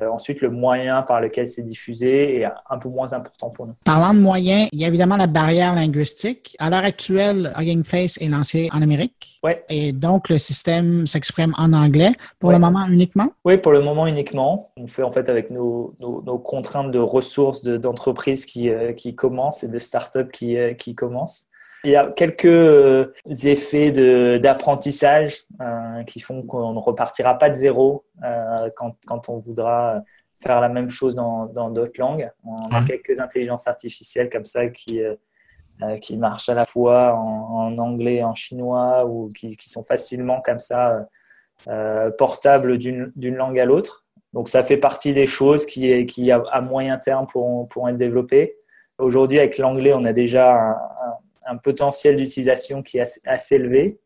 Euh, ensuite, le moyen par lequel c'est diffusé est un peu moins important pour nous. Parlant de moyens, il y a évidemment la barrière linguistique. À l'heure actuelle, Hugging Face est lancé en Amérique. Oui. Et donc, le système s'exprime en anglais pour le moment uniquement? Oui, pour le moment uniquement. On fait en fait avec nos, nos, contraintes de ressources d'entreprises qui, euh, qui commencent et de startups qui, euh, qui commencent. Il y a quelques euh, effets d'apprentissage euh, qui font qu'on ne repartira pas de zéro euh, quand, quand, on voudra faire la même chose dans d'autres langues. On a quelques intelligences artificielles comme ça qui, qui marchent à la fois en, anglais en chinois ou qui, qui, sont facilement comme ça portables d'une langue à l'autre. Donc ça fait partie des choses qui, qui à, moyen terme pourront, pourront être développées. Aujourd'hui, avec l'anglais, on a déjà un, un potentiel d'utilisation qui est assez, élevé.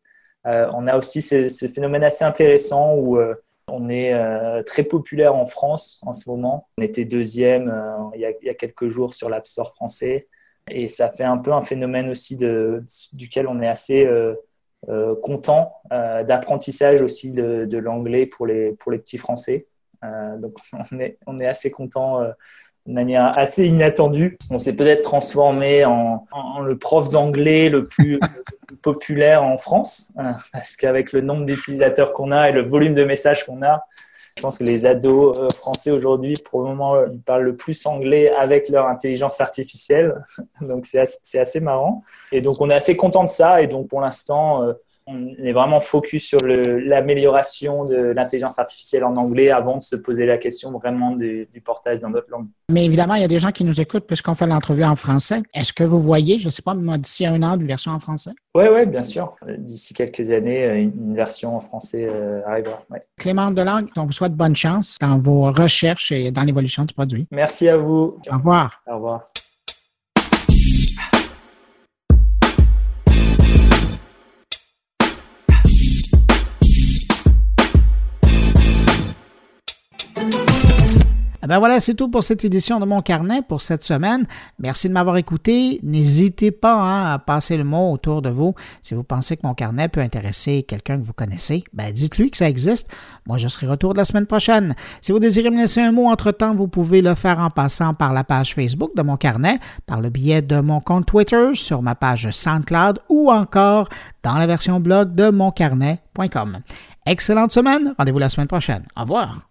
Euh, on a aussi ce, phénomène assez intéressant où euh, on est euh, très populaire en France en ce moment. On était deuxième il y, a, quelques jours sur l'App Store français. Et ça fait un peu un phénomène aussi de, duquel on est assez content d'apprentissage aussi de, l'anglais pour les, pour les petits Français. donc on est, on est assez content de manière assez inattendue. On s'est peut-être transformé en, le prof d'anglais le plus, populaire en France, hein, parce qu'avec le nombre d'utilisateurs qu'on a et le volume de messages qu'on a, je pense que les ados euh, français aujourd'hui, le moment, ils parlent le plus anglais avec leur intelligence artificielle. Donc, c'est assez, assez, marrant. Et donc, on est assez content de ça. Et donc, pour l'instant, euh, on est vraiment focus sur l'amélioration de l'intelligence artificielle en anglais avant de se poser la question vraiment du, portage dans d'autres langues. Mais évidemment, il y a des gens qui nous écoutent puisqu'on fait l'entrevue en français. Est-ce que vous voyez, je ne sais pas, d'ici un an, une version en français? Oui, oui, bien sûr. D'ici quelques années, une, version en français euh, arrivera. Clément Delangue, on vous souhaite bonne chance dans vos recherches et dans l'évolution du produit. Merci à vous. Au revoir. Au revoir. Ben voilà, c'est tout pour cette édition de mon carnet pour cette semaine. Merci de m'avoir écouté. N'hésitez pas hein, à passer le mot autour de vous. Si vous pensez que mon carnet peut intéresser quelqu'un que vous connaissez, ben dites-lui que ça existe. Moi, je serai retour de la semaine prochaine. Si vous désirez me laisser un mot entre-temps, vous pouvez le faire en passant par la page Facebook de mon carnet, par le biais de mon compte Twitter, sur ma page SoundCloud ou encore dans la version blog de moncarnet.com. Excellente semaine. Rendez-vous la semaine prochaine. Au revoir.